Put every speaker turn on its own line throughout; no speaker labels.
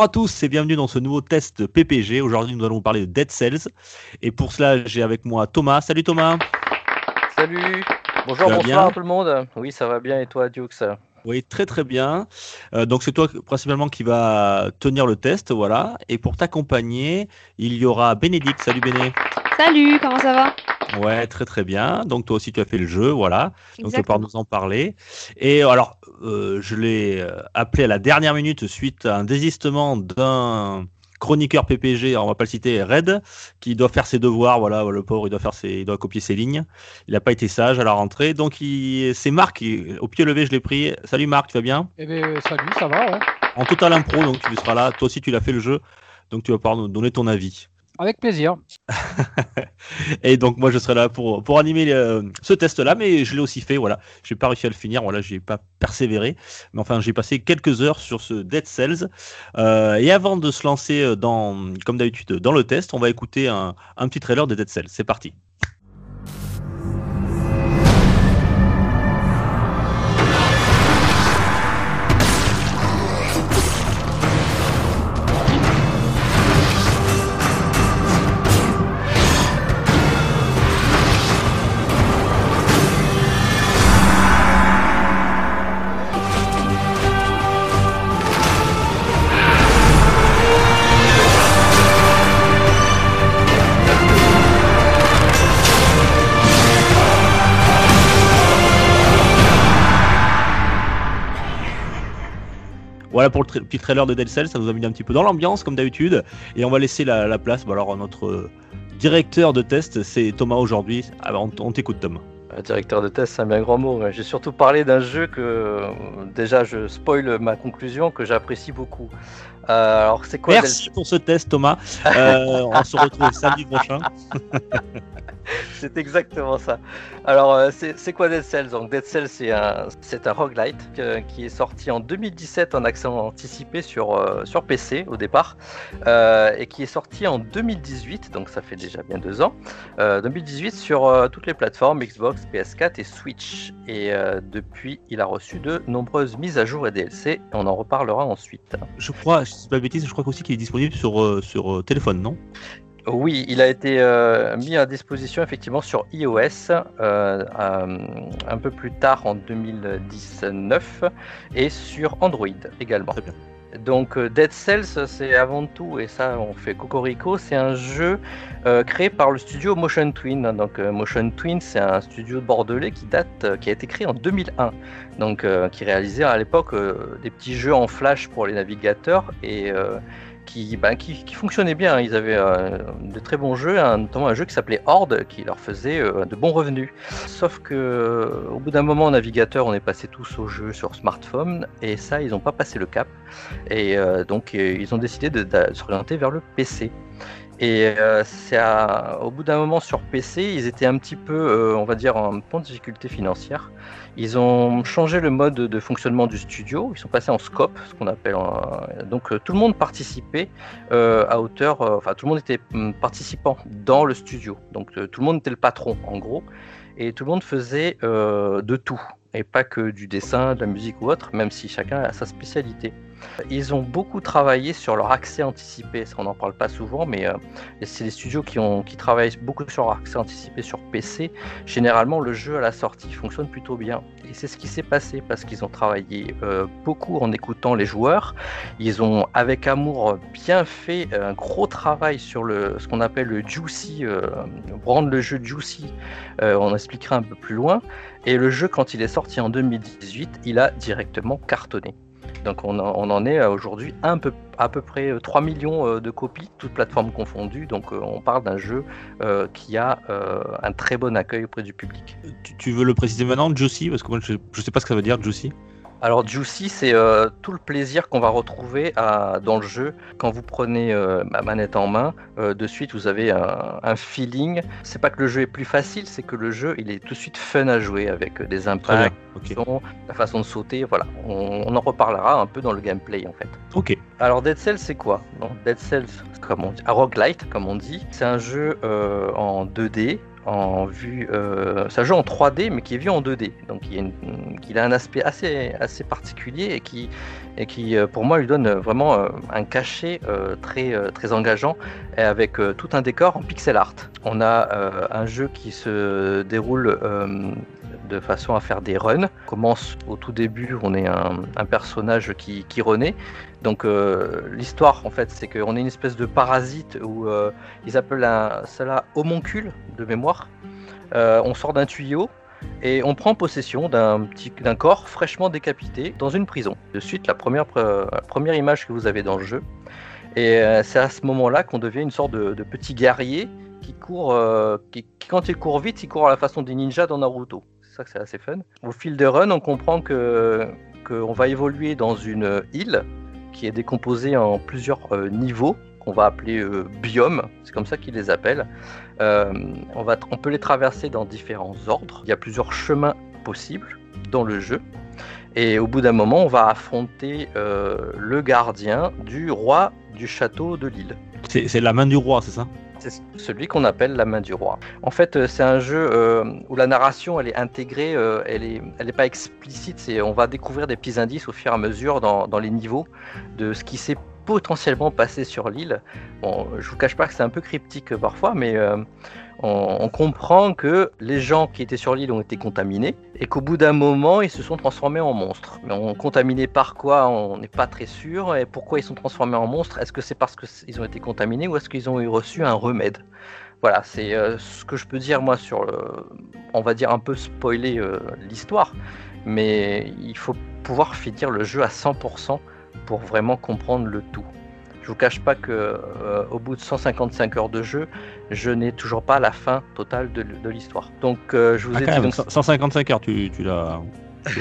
Bonjour à tous et bienvenue dans ce nouveau test PPG. Aujourd'hui, nous allons vous parler de Dead Cells. Et pour cela, j'ai avec moi Thomas. Salut Thomas.
Salut Bonjour, bonsoir
bien
tout le monde. Oui, ça va bien et toi, Dukes
Oui, très très bien. Euh, donc c'est toi principalement qui va tenir le test, voilà. Et pour t'accompagner, il y aura Bénédicte. Salut Béné.
Salut, comment ça va?
Ouais, très très bien. Donc toi aussi tu as fait le jeu, voilà. Donc tu vas pouvoir
Exactement.
nous en parler. Et alors, euh, je l'ai euh, appelé à la dernière minute suite à un désistement d'un chroniqueur PPG, on va pas le citer, Red, qui doit faire ses devoirs. Voilà, le pauvre, il doit faire ses, il doit copier ses lignes. Il n'a pas été sage à la rentrée, donc c'est Marc. au pied levé, je l'ai pris. Salut Marc, tu vas bien?
Eh bien, salut, ça va, ouais.
En total impro, donc tu seras là. Toi aussi, tu l'as fait le jeu, donc tu vas pouvoir nous donner ton avis.
Avec plaisir.
Et donc moi je serai là pour, pour animer euh, ce test-là, mais je l'ai aussi fait, voilà. J'ai pas réussi à le finir, voilà, j'ai pas persévéré, mais enfin j'ai passé quelques heures sur ce Dead Cells. Euh, et avant de se lancer euh, dans, comme d'habitude, dans le test, on va écouter un, un petit trailer de Dead Cells. C'est parti. Voilà pour le tra- petit trailer de Dead ça nous a mis un petit peu dans l'ambiance comme d'habitude, et on va laisser la, la place. Bon, alors notre euh, directeur de test, c'est Thomas aujourd'hui. Ah, bah, on, on t'écoute Tom.
Euh, Directeur de test, c'est un bien grand mot. J'ai surtout parlé d'un jeu que, déjà, je spoil ma conclusion, que j'apprécie beaucoup. Euh, alors, c'est quoi
Merci pour ce test Thomas. Euh, on se retrouve samedi prochain.
C'est exactement ça. Alors, euh, c'est quoi Dead Cells? Donc, Dead Cells, c'est un, un roguelite euh, qui est sorti en 2017 en accès anticipé sur, euh, PC au départ et qui est sorti en 2018, donc ça fait déjà bien deux ans. euh, 2018 sur toutes les plateformes Xbox, PS4 et Switch. Et depuis, il a reçu de nombreuses mises à jour et DLC. On en reparlera ensuite.
Je crois, je dis pas de bêtises, je crois aussi qu'il est disponible sur, téléphone, non?
Oui, il a été euh, mis à disposition effectivement sur iOS euh, euh, un peu plus tard en 2019 et sur Android également.
Très bien.
Donc Dead Cells, c'est avant tout, et ça on fait cocorico, c'est un jeu euh, créé par le studio Motion Twin. Donc euh, Motion Twin, c'est un studio bordelais qui date, euh, qui a été créé en 2001, donc qui réalisait à l'époque des petits jeux en flash pour les navigateurs et qui, ben, qui, fonctionnaient bien. Ils avaient euh, de très bons jeux, notamment un jeu qui s'appelait Horde, qui leur faisait euh, de bons revenus. Sauf que euh, au bout d'un moment, en navigateur, on est passé tous aux jeux sur smartphone, et ça, ils n'ont pas passé le cap. Et donc, ils ont décidé de, de s'orienter vers le PC. Et euh, au bout d'un moment sur PC, ils étaient un petit peu, euh, on va dire, en point de difficulté financière. Ils ont changé le mode de fonctionnement du studio. Ils sont passés en scope, ce qu'on appelle. Donc euh, tout le monde participait euh, à hauteur. Enfin, tout le monde était hum, participant dans le studio. Donc tout le monde était le patron, en gros. Et tout le monde faisait de tout. Et pas que du dessin, de la musique ou autre, même si chacun a sa spécialité. Ils ont beaucoup travaillé sur leur accès anticipé, ça on n'en parle pas souvent, mais euh, c'est les studios qui, ont, travaillent beaucoup sur leur accès anticipé sur PC. Généralement, le jeu à la sortie fonctionne plutôt bien. Et c'est ce qui s'est passé parce qu'ils ont travaillé euh, beaucoup en écoutant les joueurs. Ils ont, avec amour, bien fait un gros travail sur ce qu'on appelle le juicy, euh, rendre le jeu juicy. On expliquera un peu plus loin. Et le jeu, quand il est sorti en 2018, il a directement cartonné. Donc on en, est aujourd'hui à peu près euh, 3 millions euh, de copies, toutes plateformes confondues. Donc euh, on parle d'un jeu euh, qui a euh, un très bon accueil auprès du public.
tu, veux le préciser maintenant, Juicy Parce que moi je, je sais pas ce que ça veut dire, Juicy.
Alors Juicy, c'est euh, tout le plaisir qu'on va retrouver à- dans le jeu quand vous prenez euh, ma manette en main. euh, de suite, vous avez un, un feeling. C'est pas que le jeu est plus facile, c'est que le jeu, il est tout de suite fun à jouer avec des impacts, son, la façon de sauter. Voilà, on, on en reparlera un peu dans le gameplay en fait.
Ok.
Alors Dead Cells c'est quoi? Dead Cells, comme on dit, roguelite comme on dit, c'est un jeu en 2D, en vue, euh, un jeu en 3D mais qui est vu en 2D, donc il, a un aspect assez assez particulier et qui et qui euh, pour moi lui donne vraiment euh, un cachet très très engageant et avec tout un décor en pixel art. On a un jeu qui se déroule de façon à faire des runs. On commence au tout début, on est un, personnage qui renaît. Donc euh, l'histoire en fait c'est qu'on est une espèce de parasite où euh, ils appellent cela homoncule de mémoire. Euh, on sort d'un tuyau et on prend possession d'un corps fraîchement décapité dans une prison. De suite la première image que vous avez dans le jeu. Et c'est à ce moment-là qu'on devient une sorte de, petit guerrier qui court, quand il court vite, il court à la façon des ninjas dans Naruto. C'est ça que c'est assez fun. Au fil de run, on comprend que qu'on va évoluer dans une île qui est décomposée en plusieurs euh, niveaux qu'on va appeler euh, biomes, c'est comme ça qu'ils les appellent. Euh, on, va, on peut les traverser dans différents ordres. Il y a plusieurs chemins possibles dans le jeu. Et au bout d'un moment, on va affronter le gardien du roi du château de l'île.
C'est la main du roi, c'est ça?
C'est celui qu'on appelle la main du roi. En fait, euh, c'est un jeu euh, où la narration elle est intégrée, euh, elle est, elle pas explicite. On va découvrir des petits indices au fur et à mesure dans, les niveaux de ce qui s'est potentiellement passé sur l'île. Bon, je vous cache pas que c'est un peu cryptique parfois, mais on, comprend que les gens qui étaient sur l'île ont été contaminés et qu'au bout d'un moment, ils se sont transformés en monstres. Mais on contaminés par quoi On n'est pas très sûr. Et pourquoi ils sont transformés en monstres? Est-ce que c'est parce qu'ils ont été contaminés ou est-ce qu'ils ont eu reçu un remède? Voilà, c'est euh, ce que je peux dire moi sur le, on va dire un peu spoiler euh, l'histoire, mais il faut pouvoir finir le jeu à 100% pour vraiment comprendre le tout. Je vous cache pas que euh, au bout de 155 heures de jeu, je n'ai toujours pas la fin totale de, de l'histoire. Donc euh, je vous
Ah,
ai dit
même,
donc,
155 heures, tu, tu l'as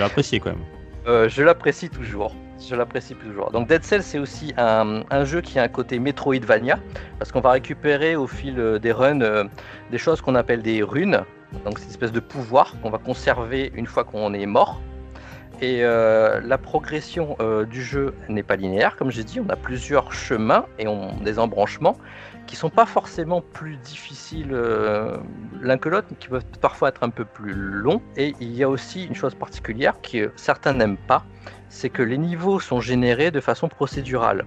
apprécié quand même.
euh, je l'apprécie toujours. Je l'apprécie toujours. Donc Dead Cell, c'est aussi un, un jeu qui a un côté Metroidvania, parce qu'on va récupérer au fil des runs euh, des choses qu'on appelle des runes. Donc c'est une espèce de pouvoir qu'on va conserver une fois qu'on est mort. Et euh, la progression euh, du jeu n'est pas linéaire, comme j'ai dit, on a plusieurs chemins et on, des embranchements qui sont pas forcément plus difficiles euh, l'un que l'autre, mais qui peuvent parfois être un peu plus longs. Et il y a aussi une chose particulière que certains n'aiment pas, c'est que les niveaux sont générés de façon procédurale.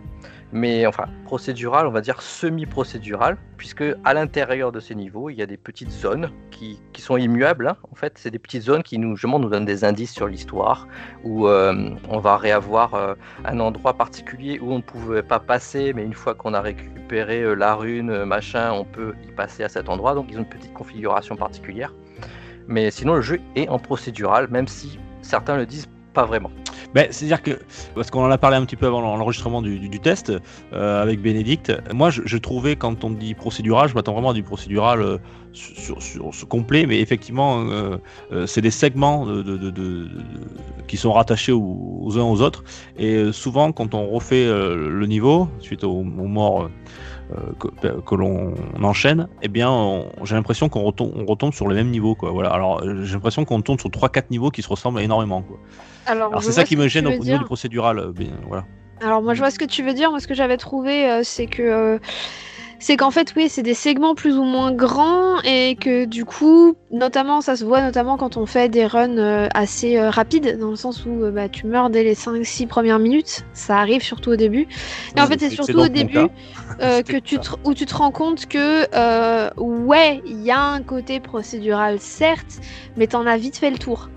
Mais enfin, procédurale, on va dire semi-procédurale, puisque à l'intérieur de ces niveaux, il y a des petites zones qui, qui sont immuables. hein. En fait, c'est des petites zones qui nous, donnent des indices sur l'histoire, où euh, on va réavoir euh, un endroit particulier où on ne pouvait pas passer, mais une fois qu'on a récupéré euh, la rune, machin, on peut y passer à cet endroit. Donc, ils ont une petite configuration particulière. Mais sinon, le jeu est en procédural, même si certains le disent pas vraiment.
Ben, C'est-à-dire que, parce qu'on en a parlé un petit peu avant l'enregistrement du, test euh, avec Bénédicte, moi je, trouvais quand on dit procédural, je m'attends vraiment à du procédural euh, sur, sur, ce complet, mais effectivement euh, c'est des segments de, de- qui sont rattachés aux, uns aux autres, et souvent quand on refait le niveau, suite aux, aux morts que, que l'on enchaîne, eh bien j'ai l'impression qu'on retombe, on retombe sur le même niveau. Quoi. Voilà. Alors euh, j'ai l'impression qu'on tombe sur 3-4 niveaux qui se ressemblent énormément. Quoi.
Alors,
c'est ça qui me gêne au niveau du procédural. euh, bien, voilà.
Alors moi je vois ce que tu veux dire. Moi ce que j'avais trouvé euh, c'est que euh, c'est qu'en fait oui c'est des segments plus ou moins grands et que du coup notamment ça se voit notamment quand on fait des runs euh, assez euh, rapides dans le sens où euh, bah, tu meurs dès les 5-6 premières minutes. Ça arrive surtout au début. Et en fait c'est surtout au début que tu te, où tu te rends compte que ouais il y a un côté procédural certes mais t'en as vite fait le tour.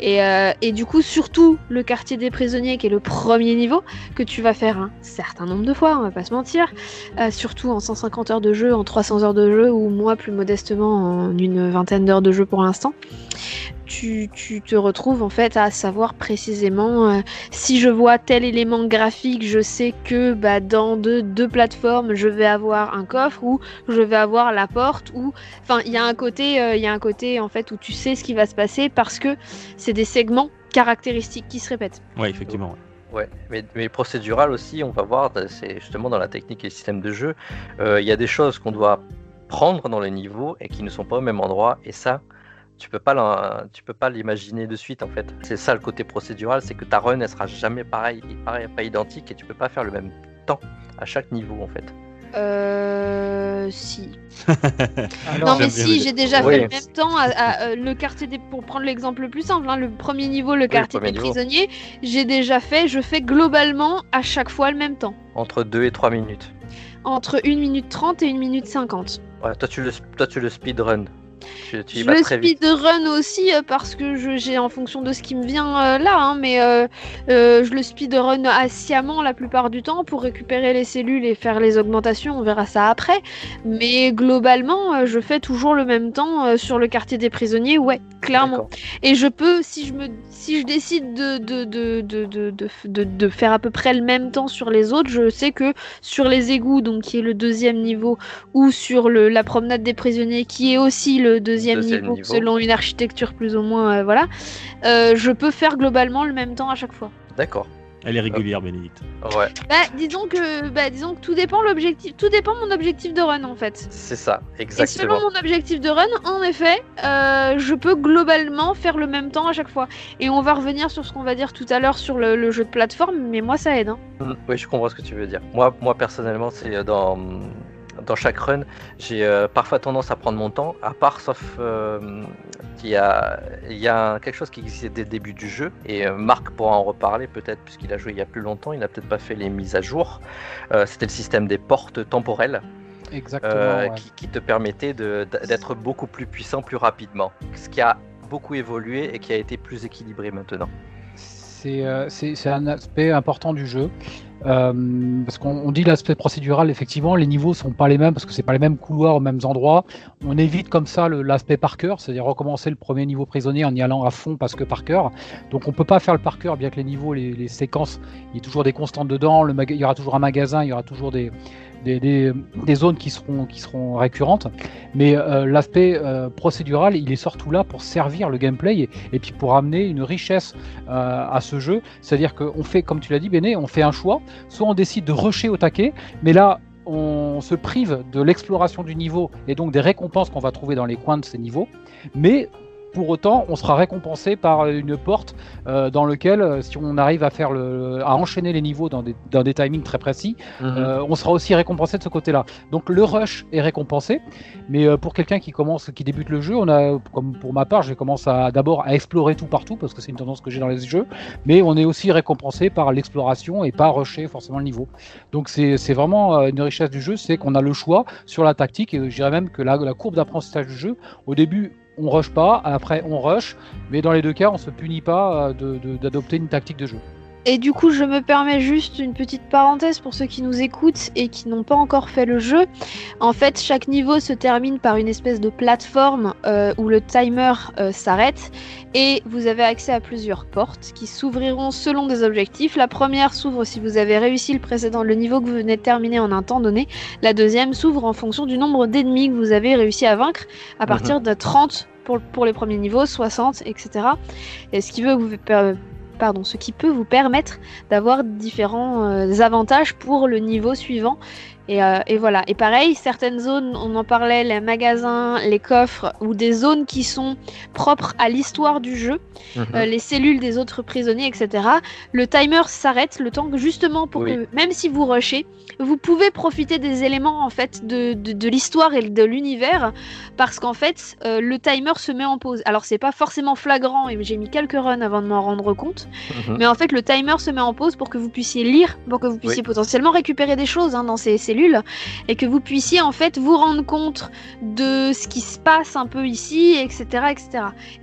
Et, euh, et du coup, surtout le quartier des prisonniers, qui est le premier niveau, que tu vas faire un certain nombre de fois, on va pas se mentir, euh, surtout en 150 heures de jeu, en 300 heures de jeu, ou moi plus modestement en une vingtaine d'heures de jeu pour l'instant, tu, tu te retrouves en fait à savoir précisément euh, si je vois tel élément graphique, je sais que bah, dans deux, deux plateformes, je vais avoir un coffre ou je vais avoir la porte ou enfin il y a un côté euh, il y a un côté en fait où tu sais ce qui va se passer parce que c'est des segments caractéristique qui se répète.
Ouais, effectivement. ouais.
Ouais, mais, mais procédural aussi, on va voir, c'est justement dans la technique et le système de jeu, euh, il y a des choses qu'on doit prendre dans les niveaux et qui ne sont pas au même endroit, et ça, tu peux pas l'en- tu peux pas l'imaginer de suite en fait. C'est ça le côté procédural, c'est que ta run elle sera jamais pareille, pareil, pas identique, et tu peux pas faire le même temps à chaque niveau en fait.
Euh. Si.
Alors,
Non, mais si, j'ai déjà
Oui.
fait le même temps. À, à, euh, le quartier des... Pour prendre l'exemple le plus simple, hein, le premier niveau, le quartier des
niveau.
prisonniers, j'ai déjà fait, je fais globalement à chaque fois le même temps.
Entre 2 et 3 minutes.
Entre 1 minute 30 et 1 minute 50.
Ouais, toi tu le, toi tu le speedrun. Tu, tu
Je speedrun aussi euh, parce que je- j'ai en fonction de ce qui me vient euh, là, hein, mais euh, euh, je le speedrun sciemment la plupart du temps pour récupérer les cellules et faire les augmentations, on verra ça après. Mais globalement, je fais toujours le même temps sur le quartier des prisonniers, ouais, clairement. Et je peux, si je, me, si je décide de, de, de, de, de, de, de- de faire à peu près le même temps sur les autres, je sais que sur les égouts, donc qui est le deuxième niveau, ou sur le, la promenade des prisonniers, qui est aussi le deuxième,
Deuxième
niveau,
niveau.
selon une architecture plus ou moins, euh, voilà, euh, je peux faire globalement le même temps à chaque fois.
D'accord.
Elle est régulière, Bénédicte.
Ouais,
Bah, disons que, bah, disons que tout dépend l'objectif, tout dépend mon objectif de run en fait.
c'est ça,
Et
exactement.
selon mon objectif de run, en effet, euh, je peux globalement faire le même temps à chaque fois. Et on va revenir sur ce qu'on va dire tout à l'heure sur le, le jeu de plateforme, mais moi ça aide. hein.
Mm, Oui, je comprends ce que tu veux dire. Moi, moi personnellement, c'est dans, dans chaque run, j'ai euh, parfois tendance à prendre mon temps, à part sauf euh, qu'il y a, il y a quelque chose qui existait dès le début du jeu, et euh, Marc pourra en reparler peut-être, puisqu'il a joué il y a plus longtemps, il n'a peut-être pas fait les mises à jour. Euh, C'était le système des portes temporelles,
Exactement.
euh,
ouais.
qui, qui te permettait d'être beaucoup plus puissant plus rapidement, ce qui a beaucoup évolué et qui a été plus équilibré maintenant.
Euh, c'est un aspect important du jeu. Euh, parce qu'on on dit l'aspect procédural, effectivement, les niveaux sont pas les mêmes parce que c'est pas les mêmes couloirs aux mêmes endroits. On évite comme ça l'aspect par cœur, c'est-à-dire recommencer le premier niveau prisonnier en y allant à fond parce que par cœur. Donc on peut pas faire le par cœur, bien que les niveaux, les, séquences, il y a toujours des constantes dedans. Il y aura toujours un magasin, il y aura toujours des, zones qui seront, récurrentes. Mais euh, l'aspect euh, procédural, il est surtout là pour servir le gameplay et, puis pour amener une richesse à ce jeu. C'est-à-dire qu'on fait, comme tu l'as dit, Béné, on fait un choix. Soit on décide de rusher au taquet, mais là, on se prive de l'exploration du niveau et donc des récompenses qu'on va trouver dans les coins de ces niveaux. Mais pour autant, on sera récompensé par une porte euh, dans lequel, euh, si on arrive à faire le, à enchaîner les niveaux dans des, dans des timings très précis, euh, on sera aussi récompensé de ce côté-là. Donc le rush est récompensé, mais pour quelqu'un qui commence, qui débute le jeu, on a, comme pour ma part, je commence à d'abord à explorer tout partout parce que c'est une tendance que j'ai dans les jeux, mais on est aussi récompensé par l'exploration et pas rusher forcément le niveau. Donc c'est vraiment une richesse du jeu, c'est qu'on a le choix sur la tactique et je dirais même que la, la courbe d'apprentissage du jeu, au début on rush pas, après on rush, mais dans les deux cas on se punit pas euh, d'adopter une tactique de jeu.
Et du coup, je me permets juste une petite parenthèse pour ceux qui nous écoutent et qui n'ont pas encore fait le jeu. En fait, chaque niveau se termine par une espèce de plateforme euh, où le timer euh, s'arrête et vous avez accès à plusieurs portes qui s'ouvriront selon des objectifs. La première s'ouvre si vous avez réussi le précédent, le niveau que vous venez de terminer en un temps donné. La deuxième s'ouvre en fonction du nombre d'ennemis que vous avez réussi à vaincre à partir de 30 pour, pour les premiers niveaux, 60, etc. Et ce qui veut vous per- ce qui peut vous permettre d'avoir différents euh, avantages pour le niveau suivant. Et, euh, et voilà. Et pareil, certaines zones, on en parlait, les magasins, les coffres, ou des zones qui sont propres à l'histoire du jeu,
Mhm.
euh, les cellules des autres prisonniers, etc. Le timer s'arrête le temps que justement pour
Oui.
que, même si vous rushez, vous pouvez profiter des éléments en fait de, de, de l'histoire et de l'univers, parce qu'en fait, euh, le timer se met en pause. Alors c'est pas forcément flagrant, et j'ai mis quelques runs avant de m'en rendre compte,
Mhm.
mais en fait, le timer se met en pause pour que vous puissiez lire, pour que vous puissiez potentiellement récupérer des choses hein, dans ces cellules, et que vous puissiez en fait vous rendre compte de ce qui se passe un peu ici, etc., etc.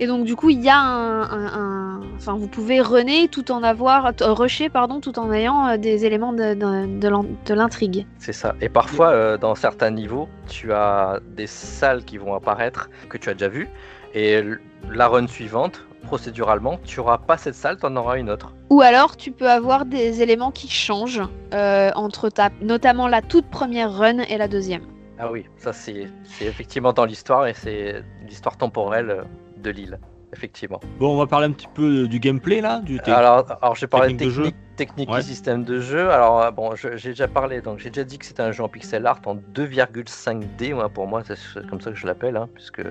Et donc du coup, il y a un, enfin, vous pouvez runner tout en avoir, euh, rusher pardon, tout en ayant euh, des éléments de, l'intrigue.
C'est ça. Et parfois, euh, dans certains niveaux, tu as des salles qui vont apparaître que tu as déjà vues. Et la run suivante, procéduralement, tu auras pas cette salle, tu en auras une autre.
Ou alors, tu peux avoir des éléments qui changent euh, entre ta, notamment la toute première run et la deuxième.
Ah oui, ça c'est c'est effectivement dans l'histoire et c'est l'histoire temporelle euh, de l'île. effectivement.
Bon, on va parler un petit peu du gameplay là. Du
alors, alors j'ai parlé de
technique de
technique, technique
Ouais.
et système de jeu. Alors euh, bon, j'ai déjà parlé, donc j'ai déjà dit que c'était un jeu en pixel art en 2,5D. moi, pour moi, c'est comme ça que je l'appelle, hein, puisque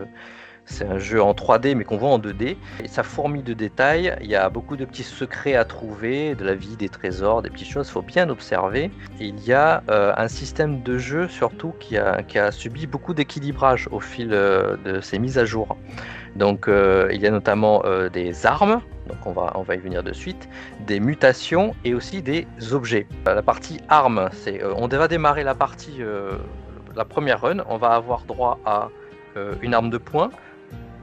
c'est un jeu en 3D mais qu'on voit en 2D. Et ça fourmille de détails. Il y a beaucoup de petits secrets à trouver, de la vie, des trésors, des petites choses. Il faut bien observer. Il y a euh, un système de jeu surtout qui a, qui a subi beaucoup d'équilibrage au fil euh, de ses mises à jour. Donc euh, il y a notamment des armes, donc on va, on va y venir de suite, des mutations et aussi des objets. La partie armes, c'est on va démarrer la partie, la première run, on va avoir droit à une arme de poing,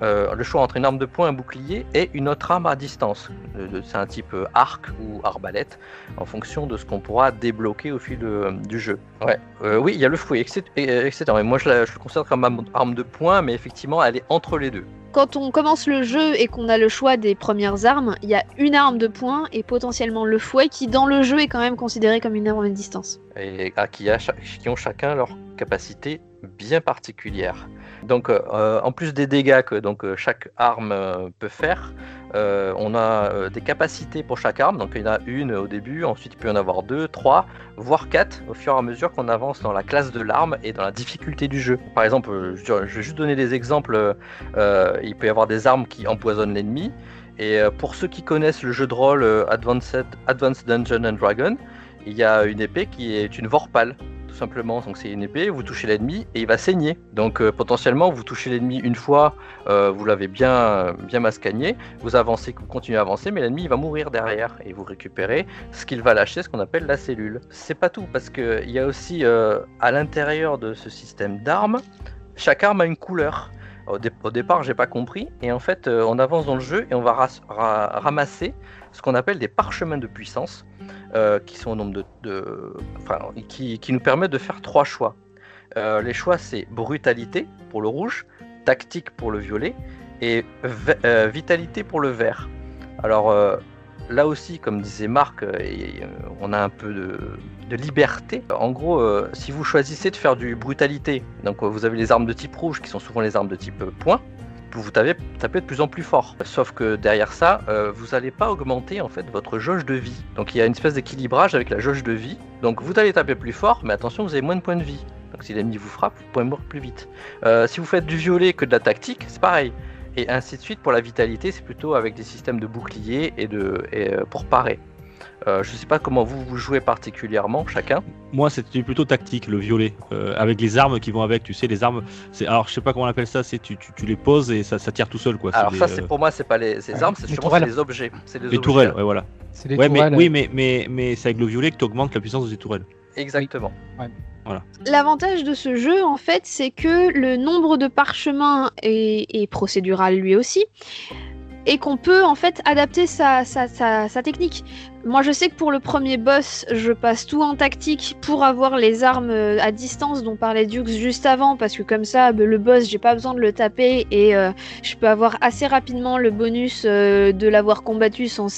euh, le choix entre une arme de poing, un bouclier et une autre arme à distance. Euh, C'est un type euh, arc ou arbalète en fonction de ce qu'on pourra débloquer au fil de- du jeu. Ouais. Euh, oui, il y a le fouet, etc. etc. Et moi je, la- je le considère comme arme- de poing, mais effectivement elle est entre les deux.
Quand on commence le jeu et qu'on a le choix des premières armes, il y a une arme de poing et potentiellement le fouet qui, dans le jeu, est quand même considéré comme une arme à distance.
et à qui, a qui ont chacun leur capacité bien particulière. Donc, euh, en plus des dégâts que donc, euh, chaque arme euh, peut faire, on a des capacités pour chaque arme. Donc, il y en a une au début, ensuite il peut y en avoir deux, trois, voire quatre au fur et à mesure qu'on avance dans la classe de l'arme et dans la difficulté du jeu. Par exemple, je vais juste donner des exemples. Il peut y avoir des armes qui empoisonnent l'ennemi. Et pour ceux qui connaissent le jeu de rôle Advanced, Advanced Dungeon Dragon, il y a une épée qui est une vorpale, tout simplement. Donc c'est une épée, vous touchez l'ennemi et il va saigner. Donc euh, potentiellement, vous touchez l'ennemi une fois, euh, vous l'avez bien, bien mascagné, vous avancez, vous continuez à avancer, mais l'ennemi va mourir derrière et vous récupérez ce qu'il va lâcher, ce qu'on appelle la cellule. C'est pas tout, parce qu'il y a aussi euh, à l'intérieur de ce système d'armes, chaque arme a une couleur. Au, dé- au départ, j'ai pas compris, et en fait, euh, on avance dans le jeu et on va ramasser ce qu'on appelle des parchemins de puissance, euh, qui sont au nombre de, qui, nous permettent de faire trois choix. Euh, les choix, c'est brutalité pour le rouge, tactique pour le violet et euh, vitalité pour le vert. Alors là aussi, comme disait Marc, on a un peu de, de liberté. En gros, si vous choisissez de faire du brutalité, donc vous avez les armes de type rouge qui sont souvent les armes de type point, vous tapez, de plus en plus fort. Sauf que derrière ça, euh, vous n'allez pas augmenter en fait votre jauge de vie. Donc il y a une espèce d'équilibrage avec la jauge de vie. Donc vous allez taper plus fort, mais attention, vous avez moins de points de vie. Donc si l'ennemi vous frappe, vous pouvez mourir plus vite. Euh, si vous faites du violet que de la tactique, c'est pareil. Et ainsi de suite pour la vitalité, c'est plutôt avec des systèmes de boucliers et de et, euh, pour parer. Euh, je sais pas comment vous vous jouez particulièrement chacun.
Moi, c'était plutôt tactique, le violet, euh, avec les armes qui vont avec. Tu sais, les armes. C'est alors, je sais pas comment on appelle ça. C'est tu, tu, tu les poses et ça, ça tire tout seul, quoi.
Alors ça,
euh,
c'est pour moi, c'est pas les, ces
Ouais,
armes, c'est
les
objets. C'est les,
les
objets.
tourelles. Ouais, voilà.
C'est les
Ouais, mais oui, mais mais mais c'est avec le violet que tu augmentes la puissance des tourelles.
Exactement.
L'avantage de ce jeu, en fait, c'est que le nombre de parchemins est, est procédural lui aussi, et qu'on peut en fait adapter sa, technique. Moi, je sais que pour le premier boss, je passe tout en tactique pour avoir les armes euh, à distance dont parlait Dukes juste avant, parce que comme ça, le boss, j'ai pas besoin de le taper et euh, je peux avoir assez rapidement le bonus euh, de l'avoir combattu sans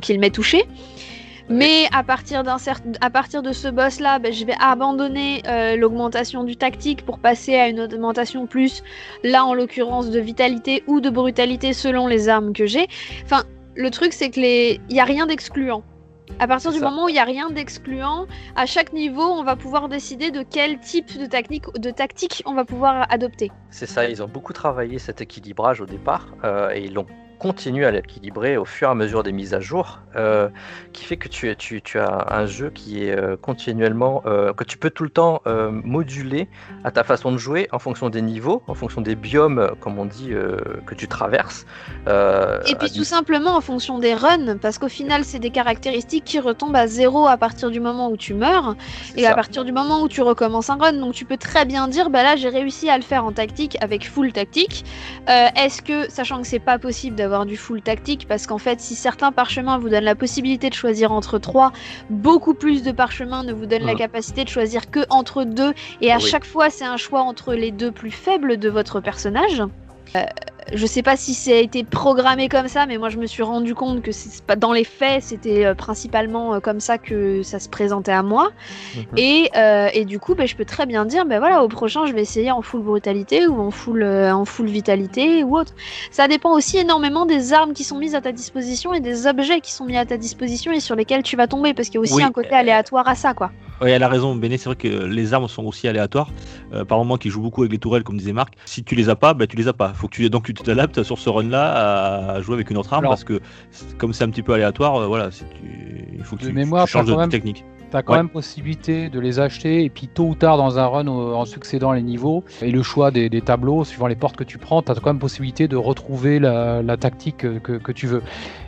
qu'il m'ait touché. Mais à partir à partir de ce boss là, ben, je vais abandonner euh, l'augmentation du tactique pour passer à une augmentation plus, là en l'occurrence de vitalité ou de brutalité selon les armes que j'ai. Enfin, le truc c'est que les, y a rien d'excluant. À partir du
ça.
moment où il y a rien d'excluant, à chaque niveau, on va pouvoir décider de quel type de technique, de tactique on va pouvoir adopter.
C'est ça, ils ont beaucoup travaillé cet équilibrage au départ euh, et ils l'ont continué à l'équilibrer au fur et à mesure des mises à jour, euh, qui fait que tu, tu, tu as un jeu qui est euh, continuellement, euh, que tu peux tout le temps euh, moduler à ta façon de jouer en fonction des niveaux, en fonction des biomes, comme on dit, que tu traverses.
Et puis
du-
tout simplement en fonction des runs, parce qu'au final, c'est des caractéristiques qui retombent à zéro à partir du moment où tu meurs. Et à partir du moment où tu recommences un run, donc tu peux très bien dire, bah là j'ai réussi à le faire en tactique avec full tactique. Est-ce que, sachant que c'est pas possible d'avoir du full tactique, parce qu'en fait si certains parchemins vous donnent la possibilité de choisir entre trois, beaucoup plus de parchemins ne vous donnent la capacité de choisir que entre deux, et à
Oui.
chaque fois c'est un choix entre les deux plus faibles de votre personnage. Euh, je sais pas si ça a été programmé comme ça, mais moi je me suis rendu compte que c'est pas dans les faits, c'était euh, principalement euh, comme ça que ça se présentait à moi.
Mhm.
Et, euh, et du coup, ben, je peux très bien dire, ben voilà, au prochain, je vais essayer en full brutalité ou en full, euh, en full vitalité ou autre. Ça dépend aussi énormément des armes qui sont mises à ta disposition et des objets qui sont mis à ta disposition et sur lesquels tu vas tomber, parce qu'il y a aussi
Oui,
un côté aléatoire à ça, quoi.
Oui, elle a raison, Béné, c'est vrai que les armes sont aussi aléatoires. Euh, par moment, qui joue beaucoup avec les tourelles, comme disait Marc, si tu les as pas, bah, tu les as pas. Faut que tu, donc tu t'adaptes sur ce run-là à jouer avec une autre arme
Alors-
parce que comme c'est un petit peu aléatoire, euh, voilà, tu- il faut que tu,
mémoire,
tu changes de
même-
technique.
T'as quand
Ouais.
même possibilité de les acheter et puis tôt ou tard dans un run en succédant les niveaux et le choix des, des tableaux suivant les portes que tu prends, t'as quand même possibilité de retrouver la, la tactique que, que- que tu veux.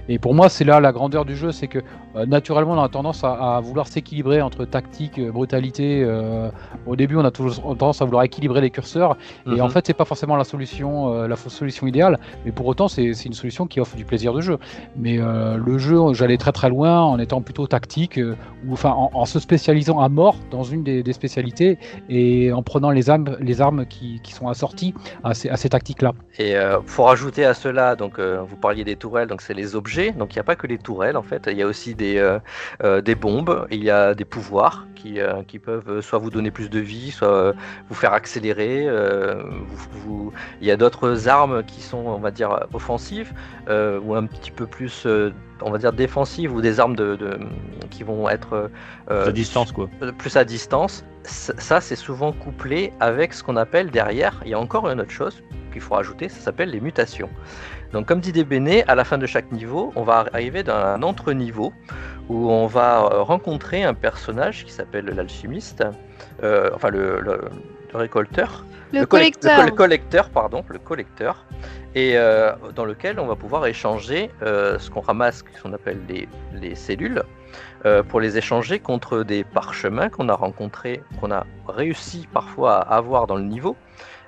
Et pour moi, c'est là la grandeur du jeu, c'est que euh, naturellement on a tendance à, à vouloir s'équilibrer entre tactique, euh, brutalité. euh, au début, on a toujours tendance à vouloir équilibrer les curseurs et
Mhm.
en fait, c'est pas forcément la solution, la solution idéale, mais pour autant, c'est une solution qui offre du plaisir de jeu. Mais le jeu, j'allais très très loin en étant plutôt tactique, ou enfin en, en se spécialisant à mort dans une des, des spécialités et en prenant les armes, les armes qui, qui sont assorties à ces, à ces tactiques-là.
Et faut rajouter à cela, donc vous parliez des tourelles, donc c'est les objets. Donc il n'y a pas que les tourelles en fait, il y a aussi des, euh, euh, des bombes, il y a des pouvoirs qui, euh, qui peuvent soit vous donner plus de vie, soit vous faire accélérer. vous- vous- Il y a d'autres armes qui sont, on va dire, offensives ou un petit peu plus, on va dire, défensives ou des armes de, de- qui vont être euh,
à distance, quoi.
plus à distance, ça c'est souvent couplé avec ce qu'on appelle derrière, il y a encore une autre chose qu'il faut rajouter, ça s'appelle les mutations. Donc comme dit Débéné, à la fin de chaque niveau, on va arriver dans un entre-niveau où on va euh, rencontrer un personnage qui s'appelle l'alchimiste, euh, enfin le, le- le récolteur,
Le,
collec-
collecteur.
le, co- le collecteur, pardon, le collecteur, et euh, dans lequel on va pouvoir échanger euh, ce qu'on ramasse, ce qu'on appelle les, les cellules, pour les échanger contre des parchemins qu'on a rencontrés, qu'on a réussi parfois à avoir dans le niveau,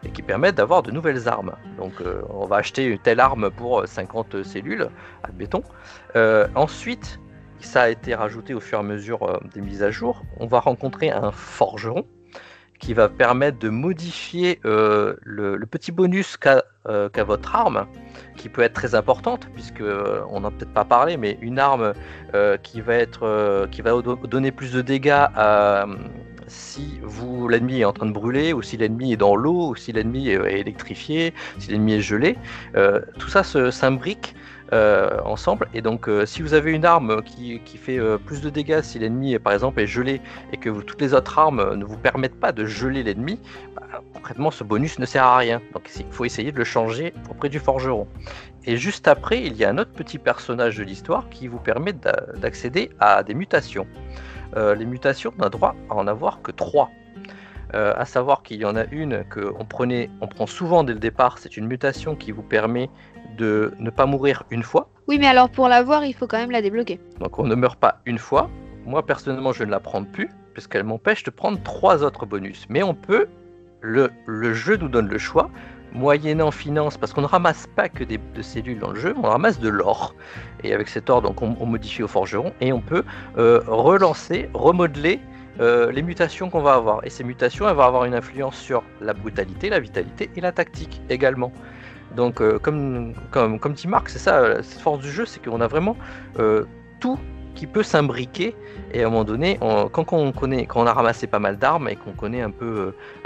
et qui permettent d'avoir de nouvelles armes. Donc euh, on va acheter une telle arme pour 50 cellules, admettons. Euh, ensuite, ça a été rajouté au fur et à mesure euh, des mises à jour. On va rencontrer un forgeron qui va permettre de modifier euh, le, petit bonus qu'a euh, votre arme, qui peut être très importante, puisque euh, on n'a peut-être pas parlé, mais une arme euh, qui va être euh, qui va do- donner plus de dégâts à, si vous l'ennemi est en train de brûler, ou si l'ennemi est dans l'eau, ou si l'ennemi est est électrifié, si l'ennemi est gelé, euh, tout ça s'imbrique euh, ensemble. Et donc, euh, si vous avez une arme qui, fait euh, plus de dégâts si l'ennemi, par exemple, est gelé et que toutes les autres armes euh, ne vous permettent pas de geler l'ennemi, bah, concrètement, ce bonus ne sert à rien. Donc, il faut essayer de le changer auprès du forgeron. Et juste après, il y a un autre petit personnage de l'histoire qui vous permet d'a- d'accéder à des mutations. Euh, les mutations, on a droit à en avoir que trois. Euh, à savoir qu'il y en a une que on prenait, on prend souvent dès le départ. C'est une mutation qui vous permet de ne pas mourir une fois.
Oui, mais alors pour l'avoir, il faut quand même la débloquer.
Donc on ne meurt pas une fois. Moi personnellement, je ne la prends plus puisqu'elle m'empêche de prendre trois autres bonus. Mais on peut, le, le jeu nous donne le choix, moyennant finance, parce qu'on ne ramasse pas que des de cellules dans le jeu, on ramasse de l'or. Et avec cet or, donc on, modifie au forgeron et on peut euh, relancer, remodeler euh, les mutations qu'on va avoir. Et ces mutations, elles vont avoir une influence sur la brutalité, la vitalité et la tactique également. Donc, euh, comme, comme, comme dit Marc, c'est ça, cette force du jeu, c'est qu'on a vraiment tout qui peut s'imbriquer. Et à un moment donné, on- quand, on connaît, quand on a ramassé pas mal d'armes et qu'on connaît un peu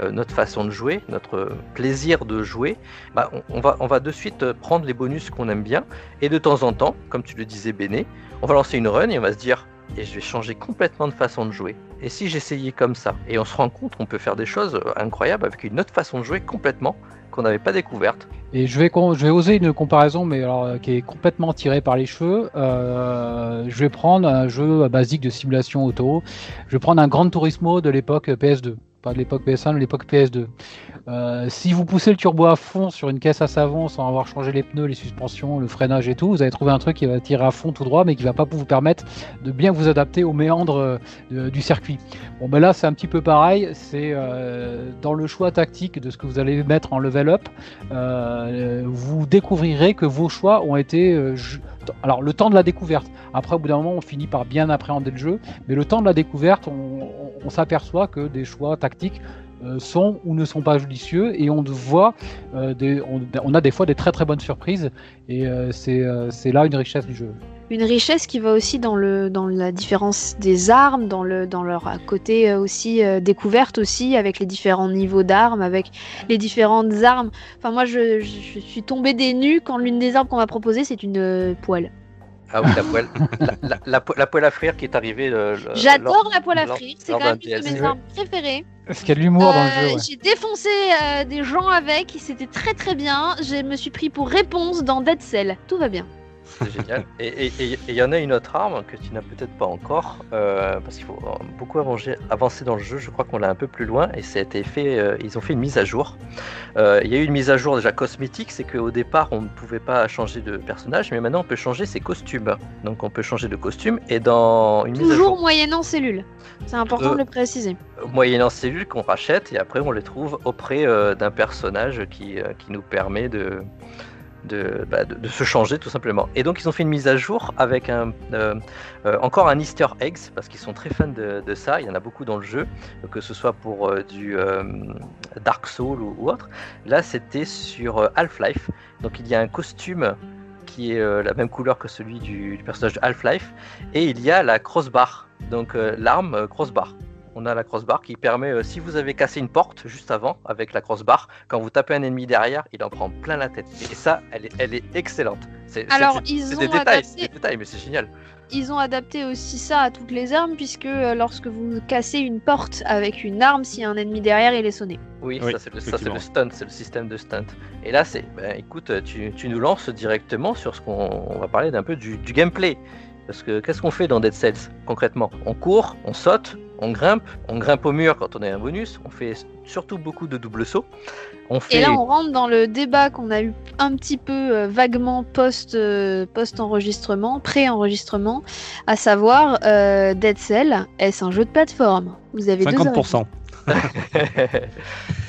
euh, euh, notre façon de jouer, notre euh, plaisir de jouer, bah, on, va, de suite prendre les bonus qu'on aime bien. Et de temps en temps, comme tu le disais, Béné, on va lancer une run et on va se dire et je vais changer complètement de façon de jouer. Et si j'essayais comme ça Et on se rend compte qu'on peut faire des choses incroyables avec une autre façon de jouer complètement qu'on n'avait pas découverte.
Et je vais, je vais oser une comparaison, mais euh, qui est complètement tirée par les cheveux. Euh, je vais prendre un jeu basique de simulation auto. Je vais prendre un Gran Turismo de l'époque PS2. De l'époque PS1, de l'époque PS2. Euh, si vous poussez le turbo à fond sur une caisse à savon sans avoir changé les pneus, les suspensions, le freinage et tout, vous allez trouver un truc qui va tirer à fond tout droit, mais qui va pas vous permettre de bien vous adapter aux méandres euh, du circuit. Bon, ben là, c'est un petit peu pareil. C'est euh, dans le choix tactique de ce que vous allez mettre en level up. Vous découvrirez que vos choix ont été. Alors, le temps de la découverte. Après, au bout d'un moment, on finit par bien appréhender le jeu. Mais le temps de la découverte, on, s'aperçoit que des choix tactiques sont ou ne sont pas judicieux et on voit euh, des, on, on a des fois des très très bonnes surprises et euh, c'est euh, c'est là une richesse du jeu.
Une richesse qui va aussi dans, le, dans la différence des armes, dans, le, dans leur côté euh, aussi euh, découverte aussi, avec les différents niveaux d'armes, avec les différentes armes. Enfin, moi, je, je suis tombée des nues quand l'une des armes qu'on m'a proposée, c'est une euh, poêle.
Ah oui, la poêle, la, la- la po- la poêle à frire qui est arrivée. euh,
J'adore la poêle à frire, c'est quand même une de mes armes préférées.
Est-ce qu'il y a de l'humour dans le
Euh,
jeu ouais.
J'ai défoncé euh, des gens avec, c'était très très bien. Je me suis pris pour réponse dans Dead Cell. Tout va bien.
C'est génial. Et il y en a une autre arme que tu n'as peut-être pas encore, euh, parce qu'il faut beaucoup avancer, avancer dans le jeu. Je crois qu'on l'a un peu plus loin et ça a été fait. euh, ils ont fait une mise à jour. Euh, Il y a eu une mise à jour déjà cosmétique, c'est qu'au départ on ne pouvait pas changer de personnage, mais maintenant on peut changer ses costumes. Donc on peut changer de costume et dans une mise à
Toujours
jour
moyennant cellule. C'est important
Euh,
de le préciser.
moyennant cellule qu'on rachète et après on les trouve auprès euh, d'un personnage qui, euh, qui nous permet de, de, bah, de, se changer tout simplement. Et donc ils ont fait une mise à jour avec euh, euh, encore un Easter eggs parce qu'ils sont très fans de, ça. Il y en a beaucoup dans le jeu, que ce soit pour euh, du Dark Soul ou, autre. Là c'était sur Half-Life. Donc il y a un costume qui est la même couleur que celui du, du personnage de Half-Life et il y a la crossbar. Donc l'arme crossbar on a la crossbar qui permet, euh, si vous avez cassé une porte juste avant avec la crossbar, quand vous tapez un ennemi derrière, il en prend plein la tête. Et ça, elle est, elle est excellente. C'est c'est-
Alors,
c'est-
ils ont
des détails, c'est
adapté-
des détails, mais c'est génial.
Ils ont adapté aussi ça à toutes les armes, puisque euh, lorsque vous cassez une porte avec une arme, s'il y a un ennemi derrière, il est sonné.
Oui,
Oui,
ça c'est le, ça, c'est le stunt, c'est le système de stunt. Et là, c'est, ben, écoute, tu, tu nous lances directement sur ce qu'on on va parler d'un peu du, du gameplay. Parce que qu'est-ce qu'on fait dans Dead Cells concrètement? On court, on saute, on grimpe, on grimpe au mur quand on a un bonus, on fait surtout beaucoup de double sauts. On fait
Et là, on rentre dans le débat qu'on a eu un petit peu euh, vaguement post, euh, post-enregistrement, pré-enregistrement, à savoir euh, Dead Cell, est-ce un jeu de plateforme? Vous avez deux avis.
50%.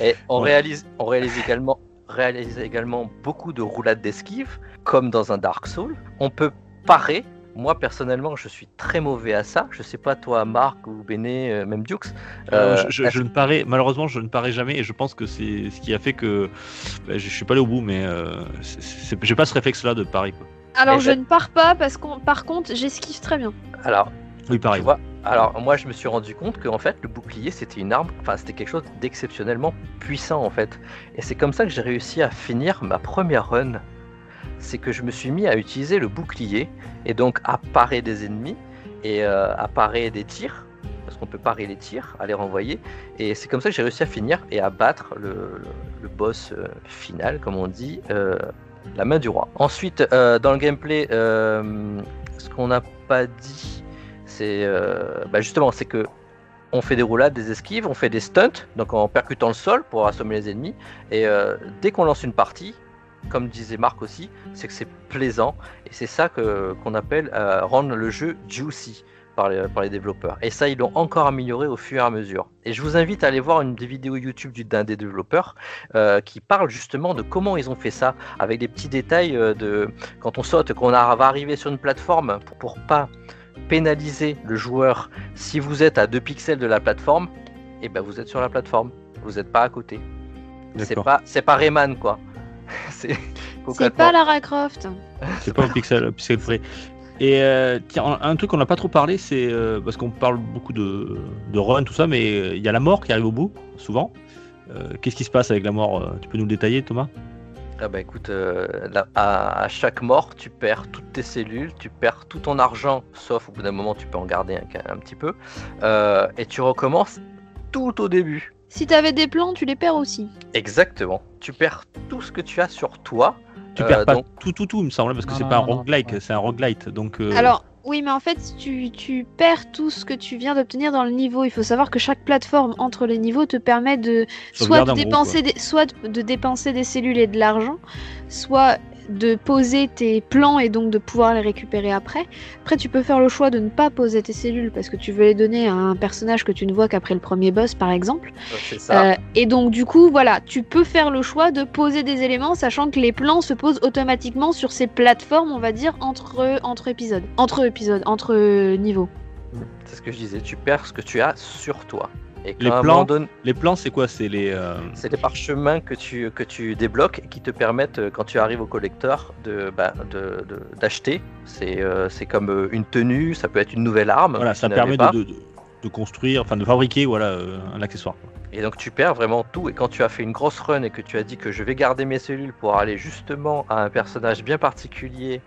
Et on
Ouais.
réalise, on réalise également, réalise également beaucoup de roulades d'esquive, comme dans un Dark Soul. On peut parer. Moi personnellement, je suis très mauvais à ça. Je sais pas toi, Marc ou Béné, euh, même Dukes.
Euh,
Euh,
je, je- je ne parais, malheureusement, je ne parais jamais et je pense que c'est ce qui a fait que bah, je, je suis pas allé au bout, mais euh, c'est- j'ai pas ce réflexe-là de pari. Quoi.
Alors,
Et
je ne pars pas, parce qu'on, par contre, j'esquive très bien.
Alors,
Oui, pareil.
tu vois, alors moi je me suis rendu compte qu'en fait le bouclier c'était une arme, enfin c'était quelque chose d'exceptionnellement puissant en fait. Et c'est comme ça que j'ai réussi à finir ma première run. C'est que je me suis mis à utiliser le bouclier et donc à parer des ennemis et euh, à parer des tirs. Parce qu'on peut parer les tirs, à les renvoyer. Et c'est comme ça que j'ai réussi à finir et à battre le, boss euh, final, comme on dit, euh, la main du roi. Ensuite, dans le gameplay, ce qu'on n'a pas dit, c'est bah justement, c'est que on fait des roulades, des esquives, on fait des stunts, donc en percutant le sol pour assommer les ennemis. Et dès qu'on lance une partie, comme disait Marc aussi, c'est que c'est plaisant et c'est ça que qu'on appelle euh, rendre le jeu juicy par les, par les développeurs. Et ça, ils l'ont encore amélioré au fur et à mesure. Et je vous invite à aller voir une des vidéos YouTube du- d'un des développeurs euh, qui parle justement de comment ils ont fait ça, avec des petits détails euh, de quand on saute, qu'on va arriver sur une plateforme pour, pour pas pénaliser le joueur. Si vous êtes à 2 pixels de la plateforme, et ben vous êtes sur la plateforme, vous n'êtes pas à côté. C'est pas, c'est pas Rayman quoi. c'est
pas Lara Croft.
C'est pas au pixel, pixel près. Et euh, tiens, un un truc qu'on n'a pas trop parlé, c'est euh, parce qu'on parle beaucoup de, de run, tout ça, mais euh, il y a la mort qui arrive au bout, souvent. Euh, Qu'est-ce qui se passe avec la mort Tu peux nous le détailler, Thomas?
Ah bah écoute, euh, là, à, à chaque mort, tu perds toutes tes cellules, tu perds tout ton argent, sauf au bout d'un moment, tu peux en garder un, un petit peu, euh, et tu recommences tout au début.
Si t'avais des plans, tu les perds aussi.
Exactement. Tu perds tout ce que tu as sur toi.
Tu
Euh,
perds pas
donc-
tout, tout, tout, il me semble, parce que c'est pas un roguelike, c'est un roguelite. Donc, euh,
Alors, oui, mais en fait, tu, tu perds tout ce que tu viens d'obtenir dans le niveau. Il faut savoir que chaque plateforme entre les niveaux te permet de soit de dépenser des, soit de, de dépenser des cellules et de l'argent, soit de poser tes plans et donc de pouvoir les récupérer après. Après, tu peux faire le choix de ne pas poser tes cellules parce que tu veux les donner à un personnage que tu ne vois qu'après le premier boss, par exemple.
euh, ça.
Euh, et donc du coup, voilà, tu peux faire le choix de poser des éléments, sachant que les plans se posent automatiquement sur ces plateformes, on va dire, entre, entre épisodes. Entre épisodes, entre niveaux.
C'est ce que je disais. Tu perds ce que tu as sur toi. Et
Les plans Les c'est quoi? C'est les. euh,
C'est des parchemins que tu, que tu débloques et qui te permettent, euh, quand tu arrives au collecteur, de, bah, de, de- d'acheter. C'est, euh, c'est comme une tenue, ça peut être une nouvelle arme.
Voilà, ça permet de, construire, enfin de fabriquer voilà, euh, un accessoire.
Et donc tu perds vraiment tout. Et quand tu as fait une grosse run et que tu as dit que je vais garder mes cellules pour aller justement à un personnage bien particulier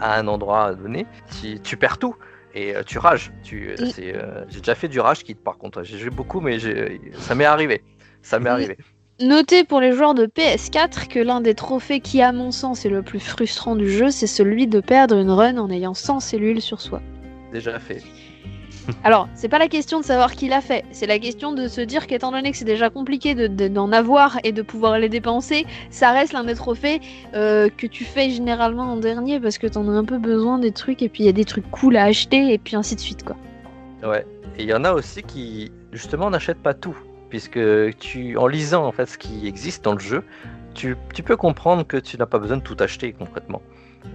à un endroit donné, tu, tu perds tout. Et euh, tu rages. Tu,
Mm.
c'est, euh, j'ai déjà fait du rage kit par contre. J'ai joué beaucoup, mais ça m'est arrivé. Ça m'est
Mm.
arrivé.
Notez pour les joueurs de PS4 que l'un des trophées qui, à mon sens, est le plus frustrant du jeu, c'est celui de perdre une run en ayant 100 cellules sur soi.
Déjà fait.
Alors, c'est pas la question de savoir qui l'a fait, c'est la question de se dire qu'étant donné que c'est déjà compliqué de- de- d'en avoir et de pouvoir les dépenser, ça reste l'un des trophées euh, que tu fais généralement en dernier parce que t'en as un peu besoin des trucs et puis il y a des trucs cool à acheter et puis ainsi de suite quoi.
Ouais. Et il y en a aussi qui, justement, n'achètent pas tout. Puisque tu, en lisant en fait ce qui existe dans le jeu, tu peux comprendre que tu n'as pas besoin de tout acheter concrètement.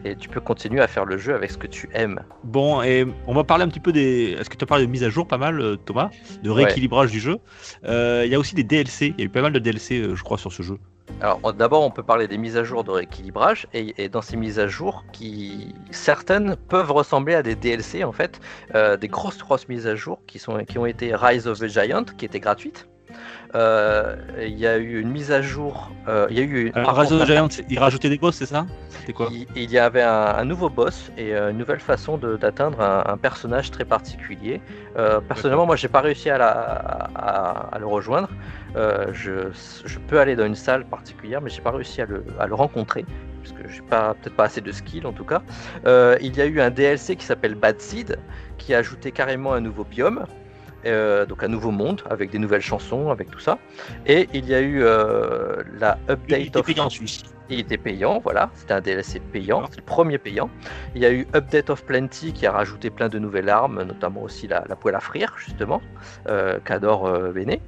Et tu peux continuer à faire le jeu avec ce que tu aimes.
Bon, et on va parler un petit peu des. Est-ce que tu as parlé de mise à jour pas mal, euh, Thomas De rééquilibrage du jeu. Euh, Il y a aussi des DLC. Il y a eu pas mal de DLC, euh, je crois, sur ce jeu.
Alors d'abord, on peut parler des mises à jour de rééquilibrage. Et, et dans ces mises à jour, qui certaines peuvent ressembler à des DLC en fait, euh, des grosses grosses mises à jour qui sont qui ont été Rise of the Giant, qui était gratuite. Euh, Il y a eu une mise à jour. euh, Il y a eu une-
Alors, Rise of the Giant, c'est- ils rajoutaient des boss, c'est ça? C'était quoi?
Il, il y avait un, un nouveau boss et euh, une nouvelle façon d'atteindre un, un personnage très particulier. Personnellement, moi, j'ai pas réussi à, la- à- à le rejoindre. Je, je peux aller dans une salle particulière, mais j'ai pas réussi à le, à le rencontrer parce que j'ai pas peut-être pas assez de skill en tout cas. Euh, il y a eu un DLC qui s'appelle Bad Seed qui a ajouté carrément un nouveau biome. Euh, donc un nouveau monde avec des nouvelles chansons, avec tout ça. Et il y a eu euh, la
Il
update
était
of
payant, celui-ci.
il était payant, voilà, c'était un DLC payant,
D'accord.
c'est le premier payant. Il y a eu Update of Plenty qui a rajouté plein de nouvelles armes, notamment aussi la, la poêle à frire, justement, euh, qu'adore Béné.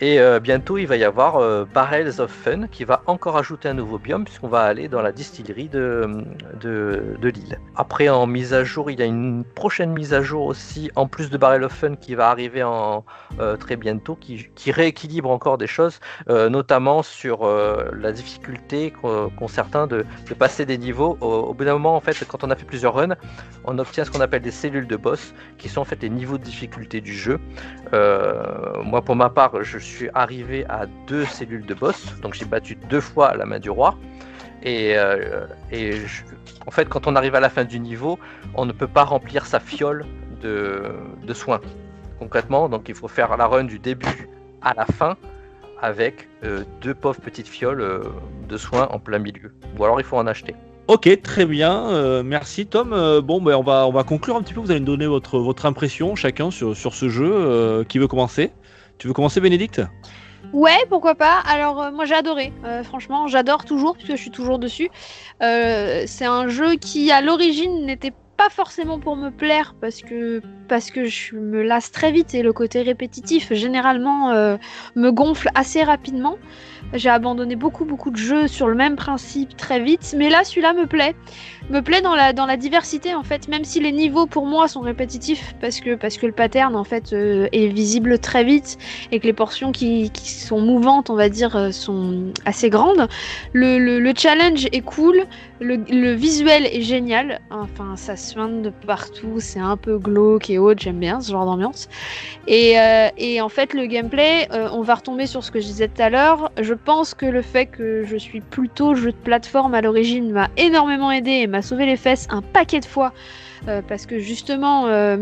Et euh, bientôt, il va y avoir euh, Barrels of Fun qui va encore ajouter un nouveau biome, puisqu'on va aller dans la distillerie de, de, l'île. Après, en mise à jour, il y a une prochaine mise à jour aussi, en plus de Barrel of Fun, qui va arriver euh, très bientôt, qui, qui rééquilibre encore des choses notamment sur la difficulté qu'ont certains de, passer des niveaux. Au, bout d'un moment, en fait, quand on a fait plusieurs runs, on obtient ce qu'on appelle des cellules de boss, qui sont en fait les niveaux de difficulté du jeu. Moi, pour ma part, je suis arrivé à deux cellules de boss, donc j'ai battu deux fois la main du roi. Et, euh, je- en fait, quand on arrive à la fin du niveau, on ne peut pas remplir sa fiole de, soins. Concrètement, donc il faut faire la run du début à la fin avec euh, deux pauvres petites fioles euh, de soins en plein milieu. Ou alors il faut en acheter.
Ok, très bien. merci Tom. Bon, ben, on, va, on va conclure un petit peu. Vous allez nous donner votre, votre impression chacun sur, sur ce jeu. Qui veut commencer? Tu veux commencer, Bénédicte?
Ouais, pourquoi pas. Alors euh, moi j'ai adoré. Euh, franchement, j'adore toujours puisque je suis toujours dessus. Euh, c'est un jeu qui à l'origine n'était pas forcément pour me plaire parce que parce que je me lasse très vite et le côté répétitif généralement me gonfle assez rapidement. J'ai abandonné beaucoup beaucoup de jeux sur le même principe très vite, mais là celui-là me plaît, me plaît dans la dans la diversité en fait, même si les niveaux pour moi sont répétitifs parce que parce que le pattern en fait euh, est visible très vite et que les portions qui, qui sont mouvantes, on va dire, euh, sont assez grandes. Le, le- le challenge est cool, le, le visuel est génial. Enfin, ça soigne de partout, c'est un peu glauque et autres, j'aime bien ce genre d'ambiance. Et, euh, et en fait, le gameplay, on va retomber sur ce que je disais tout à l'heure. Pense que le fait que je suis plutôt jeu de plateforme à l'origine m'a énormément aidé et m'a sauvé les fesses un paquet de fois. euh, parce que justement, euh,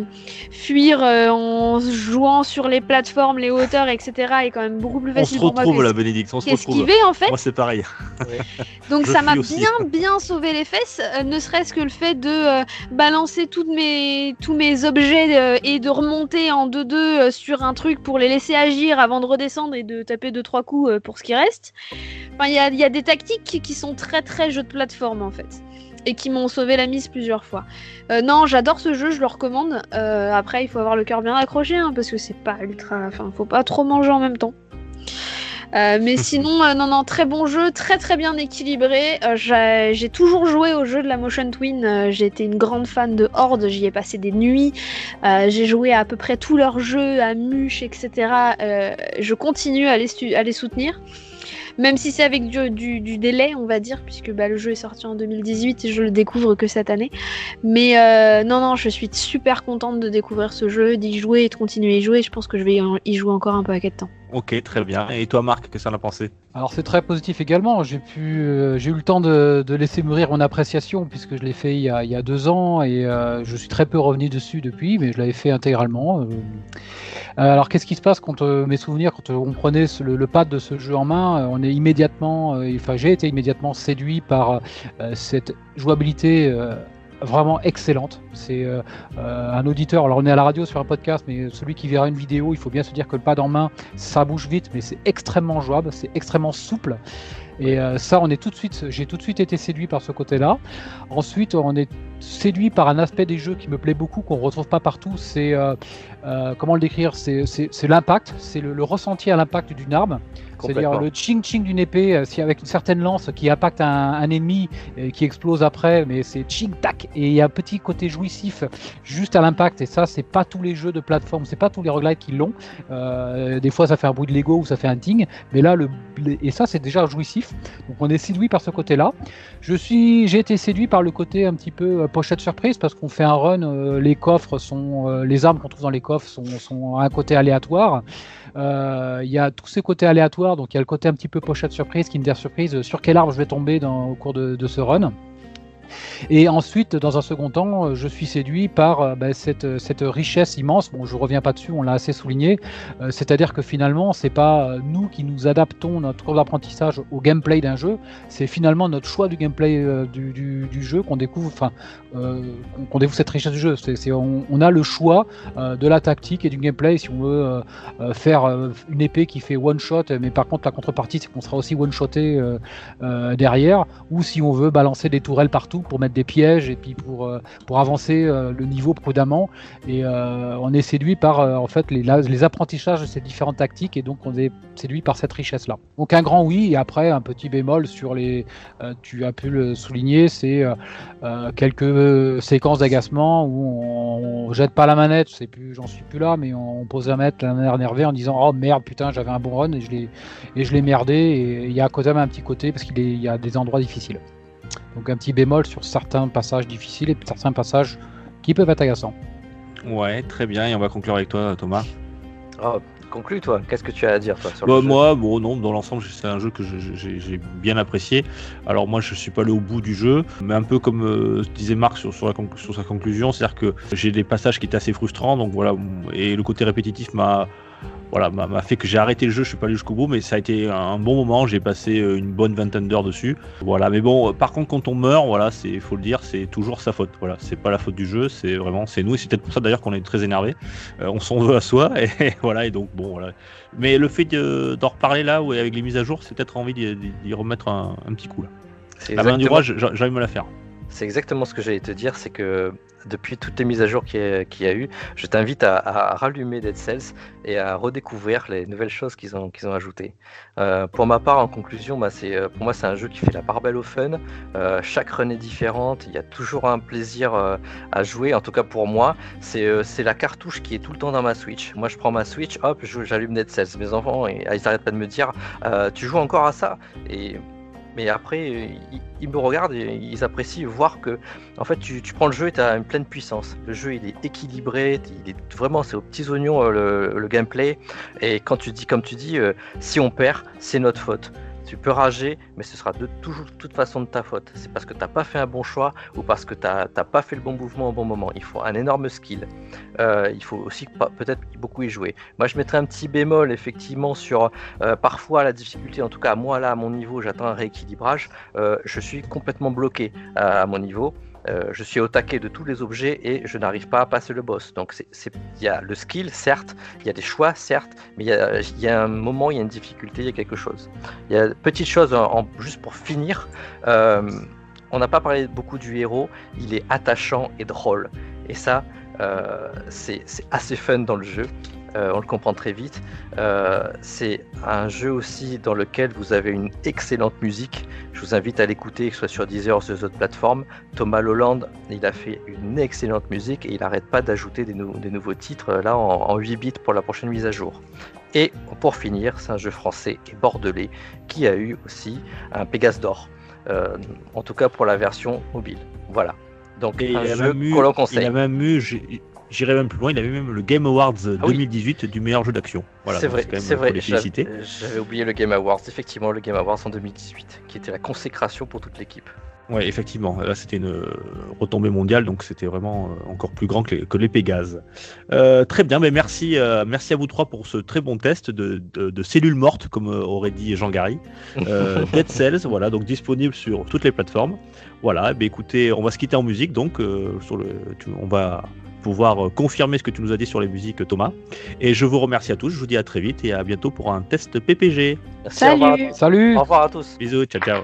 fuir euh, en jouant sur les plateformes, les hauteurs, etc. est quand même beaucoup plus
On se
facile pour moi
retrouve
que
là, Bénédicte. On se retrouve.
qu'esquiver en fait.
Moi, c'est pareil.
Donc
je
ça m'a bien bien sauvé les fesses, euh, ne serait-ce que le fait de euh, balancer toutes mes, tous mes objets euh, et de remonter en 2-2 euh, sur un truc pour les laisser agir avant de redescendre et de taper 2-3 coups euh, pour ce qui reste. Enfin, il y a, il y a des tactiques qui, qui sont très très jeux de plateforme en fait. Et qui m'ont sauvé la mise plusieurs fois. Euh, non, j'adore ce jeu, je le recommande. Euh, après, il faut avoir le cœur bien accroché, hein, parce que c'est pas ultra. Enfin, faut pas trop manger en même temps. Euh, mais sinon, non, non, très bon jeu, très très bien équilibré. J'ai toujours joué au jeu de la Motion Twin. j'ai été une grande fan de Horde, j'y ai passé des nuits. J'ai joué à à peu près tous leurs jeux, à Muche, etc. Je continue à les, stu- à les soutenir. Même si c'est avec du, délai, on va dire, puisque bah, le jeu est sorti en 2018 et je le découvre que cette année. Mais euh, non, non, je suis super contente de découvrir ce jeu, d'y jouer et de continuer à y jouer. Je pense que je vais y jouer encore un peu à de temps.
Ok, très bien. Et toi, Marc, qu'est-ce que ça en a pensé?
Alors c'est très positif également. J'ai euh, eu le temps de, laisser mûrir mon appréciation puisque je l'ai fait il y, a, deux ans et euh, je suis très peu revenu dessus depuis, mais je l'avais fait intégralement. Euh, alors qu'est-ce qui se passe quand mes souvenirs, quand on prenait le, le pad de ce jeu en main, on est immédiatement, enfin j'ai été immédiatement séduit par cette jouabilité. Vraiment excellente. C'est euh, euh, un auditeur. Alors on est à la radio sur un podcast, mais celui qui verra une vidéo, il faut bien se dire que le pad en main, ça bouge vite, mais c'est extrêmement jouable, c'est extrêmement souple. Et euh, ça, on est tout de suite, j'ai tout de suite été séduit par ce côté-là. Ensuite, on est séduit par un aspect des jeux qui me plaît beaucoup, qu'on retrouve pas partout. C'est euh, comment le décrire? C'est l'impact, c'est le, le ressenti à l'impact d'une arme. C'est-à-dire le ching ching d'une épée, euh, si avec une certaine lance qui impacte un, un ennemi et qui explose après, mais c'est ching tac et il y a un petit côté jouissif juste à l'impact et ça c'est pas tous les jeux de plateforme, c'est pas tous les roguelites qui l'ont. Euh, des fois ça fait un bruit de Lego ou ça fait un ting, mais là le et ça c'est déjà jouissif. Donc on est séduit par ce côté-là. Je suis, j'ai été séduit par le côté un petit peu euh, pochette surprise parce qu'on fait un run, euh, les coffres sont, euh, les armes qu'on trouve dans les coffres sont, sont à un côté aléatoire. Euh, Il y a tous ces côtés aléatoires, donc il y a le côté un petit peu pochette surprise, Kinder surprise, euh, sur quel arbre je vais tomber dans, au cours de, de ce run. Et ensuite, dans un second temps, euh, je suis séduit par euh, cette, euh, cette richesse immense. Bon, je reviens pas dessus, on l'a assez souligné. C'est-à-dire que finalement, c'est pas nous qui nous adaptons notre courbe d'apprentissage au gameplay d'un jeu. C'est finalement notre choix du gameplay du, jeu qu'on découvre. Enfin, qu'on- découvre cette richesse du jeu. On, on a le choix de la tactique et du gameplay. Si on veut faire une épée qui fait one shot, mais par contre la contrepartie, c'est qu'on sera aussi one shoté derrière, ou si on veut balancer des tourelles partout pour mettre des pièges et puis pour, euh, pour avancer euh, le niveau prudemment. Et euh, on est séduit par en fait les, la- les apprentissages de ces différentes tactiques et donc on est séduit par cette richesse-là. Donc un grand oui et après un petit bémol sur les, tu as pu le souligner, c'est quelques séquences d'agacement où on, on jette pas la manette, je plus, j'en suis plus là, mais on pose la manette air énervé en disant oh merde putain j'avais un bon run et je l'ai et je l'ai merdé et il y a quand même un petit côté parce qu'il y a des endroits difficiles. Donc un petit bémol sur certains passages difficiles et certains passages qui peuvent être agaçants.
Ouais, très bien. Et on va conclure avec toi, Thomas.
Oh, conclue toi, qu'est-ce que tu as à dire toi sur
Bah,
le jeu
moi, bon, non, dans l'ensemble, c'est un jeu que je- je- j'ai bien apprécié. Alors, moi, je suis pas allé au bout du jeu, mais un peu comme euh, disait Marc sur, sur, la conc- sur sa conclusion, c'est-à-dire que j'ai des passages qui étaient assez frustrants, donc voilà, et le côté répétitif m'a. Voilà, m'a fait que j'ai arrêté le jeu, je suis pas allé jusqu'au bout, mais ça a été un bon moment, j'ai passé euh, une bonne vingtaine d'heures dessus. Voilà, mais bon, euh, par contre, quand on meurt, voilà, c'est, faut le dire, c'est toujours sa faute. Voilà, c'est pas la faute du jeu, c'est vraiment, c'est nous, et c'est peut-être pour ça d'ailleurs qu'on est très énervé. Euh, on s'en veut à soi, et voilà, et donc bon, voilà. Mais le fait de- d'en reparler là, ouais, avec les mises à jour, c'est peut-être envie d'y, remettre un, un petit coup là.
C'est
La main du roi, j'ai j'ai envie de me la faire.
C'est exactement ce que j'allais te dire, c'est que depuis toutes les mises à jour qu'il y, a- eu, je t'invite à, rallumer Dead Cells et à redécouvrir les nouvelles choses qu'ils ont, ajoutées. Euh, pour ma part, en conclusion, bah, euh, pour moi c'est un jeu qui fait la part belle au fun. Euh, chaque run est différente, il y a toujours un plaisir à jouer, en tout cas pour moi. C'est, la cartouche qui est tout le temps dans ma Switch. Moi je prends ma Switch, hop, j'allume Dead Cells. Mes enfants, ils arrêtent pas de me dire, tu joues encore à ça? Mais après, ils, me regardent et ils apprécient voir que, en fait, tu, prends le jeu et tu as une pleine puissance. Le jeu, est équilibré, il est vraiment, c'est aux petits oignons euh, le, le gameplay. Et quand tu dis, comme tu dis, euh, si on perd, c'est notre faute. Tu peux rager, mais ce sera de toujours, toute façon de ta faute. C'est parce que tu pas fait un bon choix ou parce que tu n'as pas fait le bon mouvement au bon moment. Il faut un énorme skill. Euh, il faut aussi peut-être beaucoup y jouer. Moi, je mettrais un petit bémol effectivement sur euh, parfois la difficulté. En tout cas, moi là, à mon niveau, j'attends un rééquilibrage. Euh, je suis complètement bloqué à mon niveau. Euh, je suis au taquet de tous les objets et je n'arrive pas à passer le boss. Donc il y a le skill, certes, il y a des choix, certes, mais il y a, un moment, il y a une difficulté, il y a quelque chose. Il y a petite chose, juste pour finir, euh, on n'a pas parlé beaucoup du héros, il est attachant et drôle. Et ça, euh, c'est assez fun dans le jeu. Euh, on le comprend très vite. Euh, c'est un jeu aussi dans lequel vous avez une excellente musique. Je vous invite à l'écouter, que ce soit sur Deezer ou sur les autres plateformes. Thomas Lolland, il a fait une excellente musique et il n'arrête pas d'ajouter des, nou- des nouveaux titres euh, là en, en 8 bits pour la prochaine mise à jour. Et pour finir, c'est un jeu français et bordelais qui a eu aussi un Pégase d'or. Euh, en tout cas pour la version mobile. Voilà. Donc
Et
un jeu qu'on
Il
conseille.
a même eu, j'ai- j'irai même plus loin, il avait même le Game Awards
Ah oui.
2018 du meilleur jeu d'action. Voilà,
c'est vrai, c'est vrai. J'avais oublié le Game Awards. Effectivement, le Game Awards en 2018, qui était la consécration pour toute l'équipe.
Ouais, effectivement. Là, c'était une euh, retombée mondiale, donc c'était vraiment euh, encore plus grand que les, que les Pégases. Euh, très bien, mais merci, euh, merci à vous trois pour ce très bon test de, de, de cellules mortes, comme aurait dit Jean. Euh, Dead Cells, voilà, donc disponible sur toutes les plateformes. Voilà, bien, écoutez, on va se quitter en musique, donc sur le, tu- on va pouvoir euh, confirmer ce que tu nous as dit sur les musiques, Thomas. Et je vous remercie à tous. Je vous dis à très vite et à bientôt pour un test PPG.
Merci, au revoir
Salut
tous.
Salut
Au revoir à tous.
Bisous, ciao, ciao.